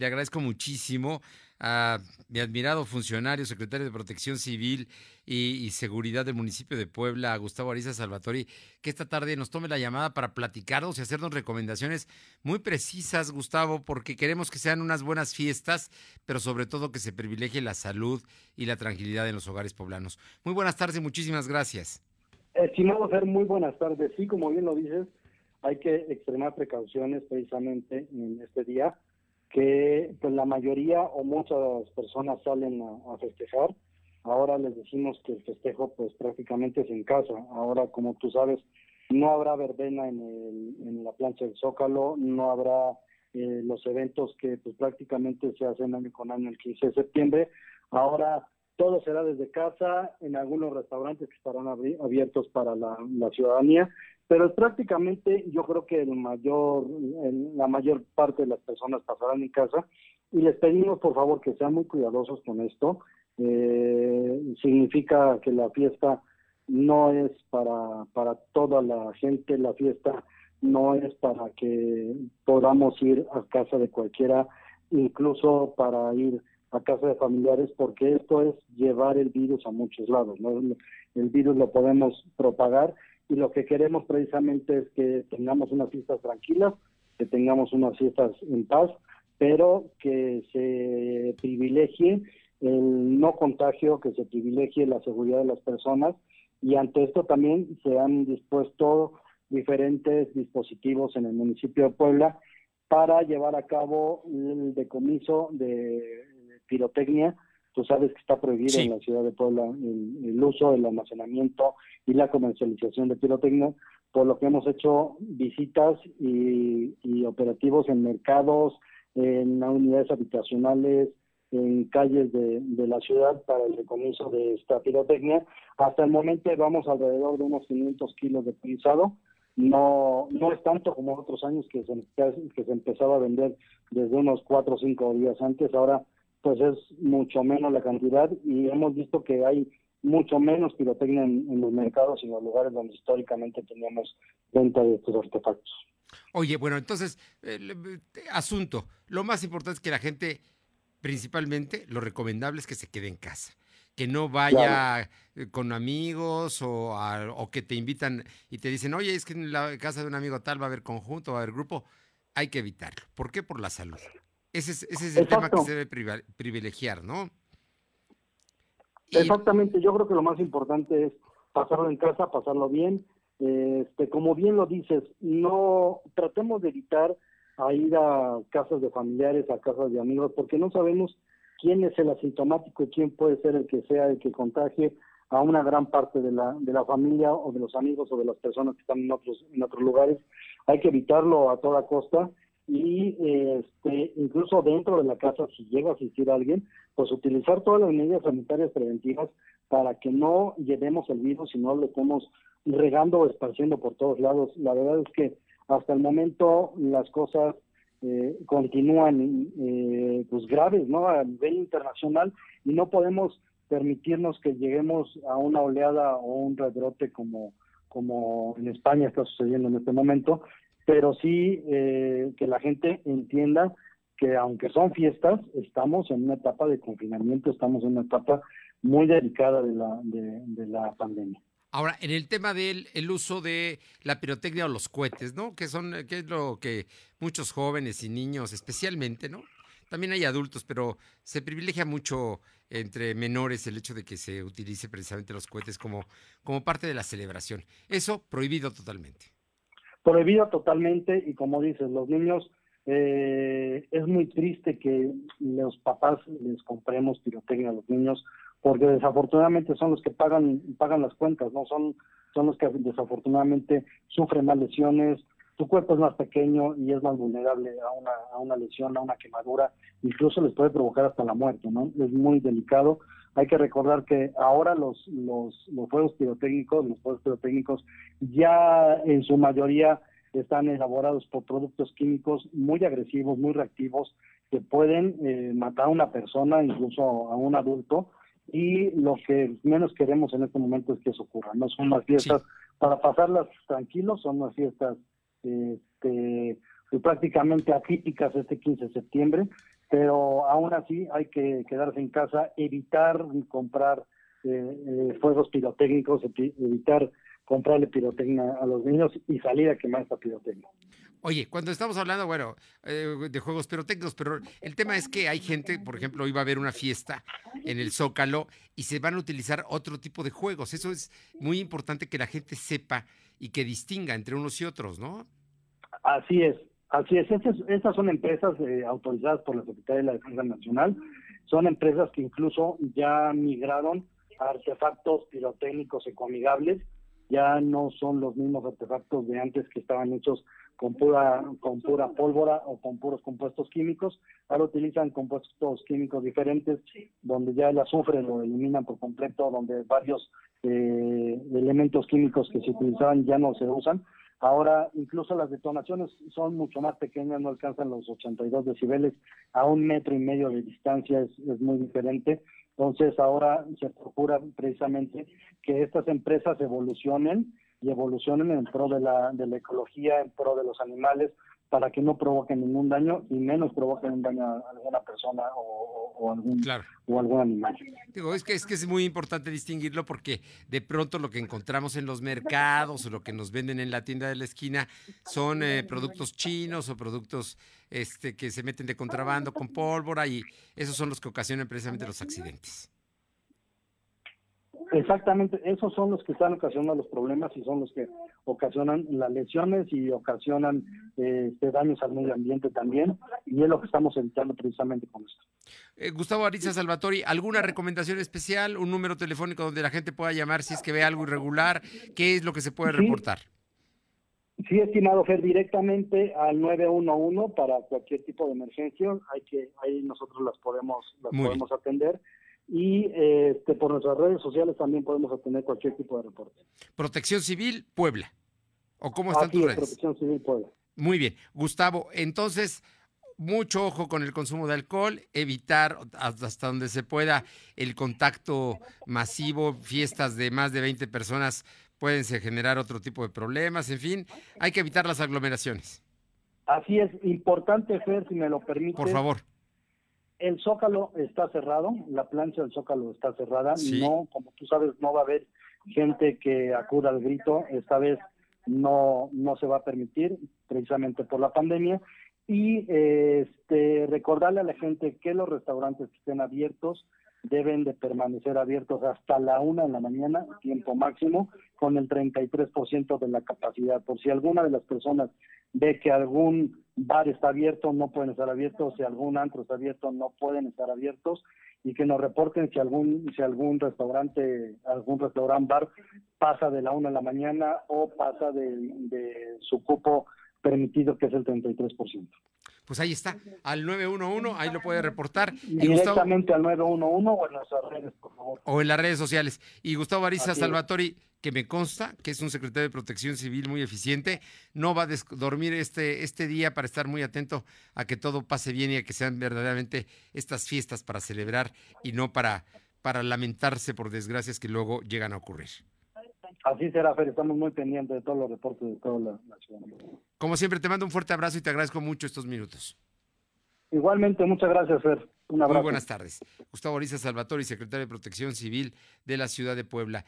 Le agradezco muchísimo a mi admirado funcionario, secretario de Protección Civil y, Seguridad del municipio de Puebla, Gustavo Ariza Salvatori, que esta tarde nos tome la llamada para platicarnos y hacernos recomendaciones muy precisas, Gustavo, porque queremos que sean unas buenas fiestas, pero sobre todo que se privilegie la salud y la tranquilidad en los hogares poblanos. Muy buenas tardes muchísimas gracias. Estimado Fer, muy buenas tardes. Sí, como bien lo dices, hay que extremar precauciones precisamente en este día que pues la mayoría o muchas personas salen a, festejar. Ahora les decimos que el festejo pues prácticamente es en casa. Ahora, como tú sabes, no habrá verbena en, el, en la plancha del Zócalo, no habrá eh, los eventos que pues prácticamente se hacen año con año el 15 de septiembre. Ahora todo será desde casa, en algunos restaurantes que estarán abiertos para la, la ciudadanía pero prácticamente yo creo que el mayor, la mayor parte de las personas pasarán en casa y les pedimos por favor que sean muy cuidadosos con esto. Eh, significa que la fiesta no es para, toda la gente, la fiesta no es para que podamos ir a casa de cualquiera, incluso para ir a casa de familiares, porque esto es llevar el virus a muchos lados. El virus lo podemos propagar y lo que queremos precisamente es que tengamos unas fiestas tranquilas, que tengamos unas fiestas en paz, pero que se privilegie el no contagio, que se privilegie la seguridad de las personas y ante esto también se han dispuesto diferentes dispositivos en el municipio de Puebla para llevar a cabo el decomiso de pirotecnia Tú sabes que está prohibido en la ciudad de Puebla el, uso, el almacenamiento y la comercialización de pirotecnia, por lo que hemos hecho visitas y, operativos en mercados, en unidades habitacionales, en calles de, la ciudad para el decomiso de esta pirotecnia. Hasta el momento vamos alrededor de unos 500 kilos de pisado. No, no es tanto como otros años que se, que se empezaba a vender desde unos 4 o 5 días antes. Ahora pues es mucho menos la cantidad y hemos visto que hay mucho menos pirotecnia en, los mercados y en los lugares donde históricamente teníamos venta de estos artefactos. Oye, bueno, entonces, asunto, lo más importante es que la gente, principalmente, lo recomendable es que se quede en casa, que no vaya eh, con amigos o, o que te invitan y te dicen, oye, es que en la casa de un amigo tal va a haber conjunto, va a haber grupo, hay que evitarlo. ¿Por qué? Por la salud. Ese es, el tema que se debe privilegiar, ¿no? Exactamente, yo creo que lo más importante es pasarlo en casa, pasarlo bien. Este, como bien lo dices, no tratemos de evitar a ir a casas de familiares, a casas de amigos, porque no sabemos quién es el asintomático y quién puede ser el que sea el que contagie a una gran parte de la, de la familia o de los amigos o de las personas que están en otros, en otros lugares. Hay que evitarlo a toda costa y este, incluso dentro de la casa, si llega a asistir alguien, pues utilizar todas las medidas sanitarias preventivas para que no llevemos el virus y no lo estemos regando o esparciendo por todos lados. La verdad es que hasta el momento las cosas eh, continúan eh, pues graves no a nivel internacional y no podemos permitirnos que lleguemos a una oleada o un rebrote como como en España está sucediendo en este momento pero sí eh, que la gente entienda que aunque son fiestas, estamos en una etapa de confinamiento, estamos en una etapa muy delicada de la, de, la pandemia. Ahora, en el tema del el uso de la pirotecnia o los cohetes, ¿no? Que son, que es lo que muchos jóvenes y niños, especialmente, ¿no? También hay adultos, pero se privilegia mucho entre menores el hecho de que se utilice precisamente los cohetes como, como parte de la celebración. Eso prohibido totalmente prohibido totalmente y como dices, los niños, eh, es muy triste que los papás les compremos pirotecnia a los niños porque desafortunadamente son los que pagan pagan las cuentas, no son son los que desafortunadamente sufren más lesiones, tu cuerpo es más pequeño y es más vulnerable a una, a una lesión, a una quemadura, incluso les puede provocar hasta la muerte, ¿no? Es muy delicado. Hay que recordar que ahora los, los, los fuegos pirotécnicos, los fuegos pirotécnicos ya en su mayoría están elaborados por productos químicos muy agresivos, muy reactivos, que pueden eh, matar a una persona, incluso a un adulto, y lo que menos queremos en este momento es que eso ocurra. No son unas fiestas para pasarlas tranquilos, son unas fiestas este, prácticamente atípicas este 15 de septiembre, pero aún así hay que quedarse en casa, evitar comprar eh, eh, fuegos pirotécnicos, evitar comprarle pirotecnia a los niños y salir a quemar esta pirotecnia. Oye, cuando estamos hablando, bueno, eh, de juegos pirotécnicos, pero el tema es que hay gente, por ejemplo, hoy va a haber una fiesta en el Zócalo y se van a utilizar otro tipo de juegos. Eso es muy importante que la gente sepa y que distinga entre unos y otros, ¿no? Así es, así es. Estas, son empresas eh, autorizadas por la Secretaría de la Defensa Nacional. Son empresas que incluso ya migraron a artefactos pirotécnicos ecoamigables ya no son los mismos artefactos de antes que estaban hechos con pura con pura pólvora o con puros compuestos químicos. Ahora utilizan compuestos químicos diferentes, donde ya el azufre lo eliminan por completo, donde varios eh, elementos químicos que se utilizaban ya no se usan. Ahora incluso las detonaciones son mucho más pequeñas, no alcanzan los 82 decibeles, a un metro y medio de distancia es, muy diferente. Entonces ahora se procura precisamente que estas empresas evolucionen y evolucionen en pro de la, de la ecología, en pro de los animales, para que no provoquen ningún daño y menos provoquen un daño a alguna persona o, algún, o algún animal. Digo, es que, es que es muy importante distinguirlo porque de pronto lo que encontramos en los mercados o lo que nos venden en la tienda de la esquina son eh, productos chinos o productos este, que se meten de contrabando con pólvora y esos son los que ocasionan precisamente los accidentes. Exactamente, esos son los que están ocasionando los problemas y son los que ocasionan las lesiones y ocasionan este, daños al medio ambiente también, y es lo que estamos evitando precisamente con esto. Eh, Gustavo Ariza Salvatori, ¿alguna recomendación especial? ¿Un número telefónico donde la gente pueda llamar si es que ve algo irregular? ¿Qué es lo que se puede reportar? Sí, estimado Fer, directamente al 911 para cualquier tipo de emergencia, hay que ahí nosotros las podemos las podemos atender y este, por nuestras redes sociales también podemos obtener cualquier tipo de reporte. Protección Civil Puebla. ¿O cómo están tus redes? Protección Civil Puebla. Muy bien. Gustavo, entonces, mucho ojo con el consumo de alcohol, evitar hasta donde se pueda el contacto masivo, fiestas de más de 20 personas pueden generar otro tipo de problemas, en fin, hay que evitar las aglomeraciones. Así es, importante, Fer, si me lo permite. Por favor. El Zócalo está cerrado, la plancha del Zócalo está cerrada. No, como tú sabes, no va a haber gente que acuda al grito. Esta vez no, no se va a permitir, precisamente por la pandemia. Y este, recordarle a la gente que los restaurantes estén abiertos deben de permanecer abiertos hasta la una de la mañana, tiempo máximo, con el 33% de la capacidad. Por si alguna de las personas ve que algún bar está abierto, no pueden estar abiertos, si algún antro está abierto, no pueden estar abiertos. Y que nos reporten si algún si algún restaurante, algún restaurante bar pasa de la una de la mañana o pasa de, de su cupo permitido que es el 33% pues ahí está, al 911, ahí lo puede reportar. Directamente al 911 o en nuestras redes, por favor. O en las redes sociales. Y Gustavo Ariza Salvatori, que me consta que es un secretario de Protección Civil muy eficiente, no va a dormir este, este día para estar muy atento a que todo pase bien y a que sean verdaderamente estas fiestas para celebrar y no para, para lamentarse por desgracias que luego llegan a ocurrir. Así será, Fer, estamos muy pendientes de todos los reportes de toda la, ciudad. Como siempre, te mando un fuerte abrazo y te agradezco mucho estos minutos. Igualmente, muchas gracias, Fer. Un abrazo. Muy buenas tardes. Gustavo Ariza Salvatori, secretario de Protección Civil de la ciudad de Puebla.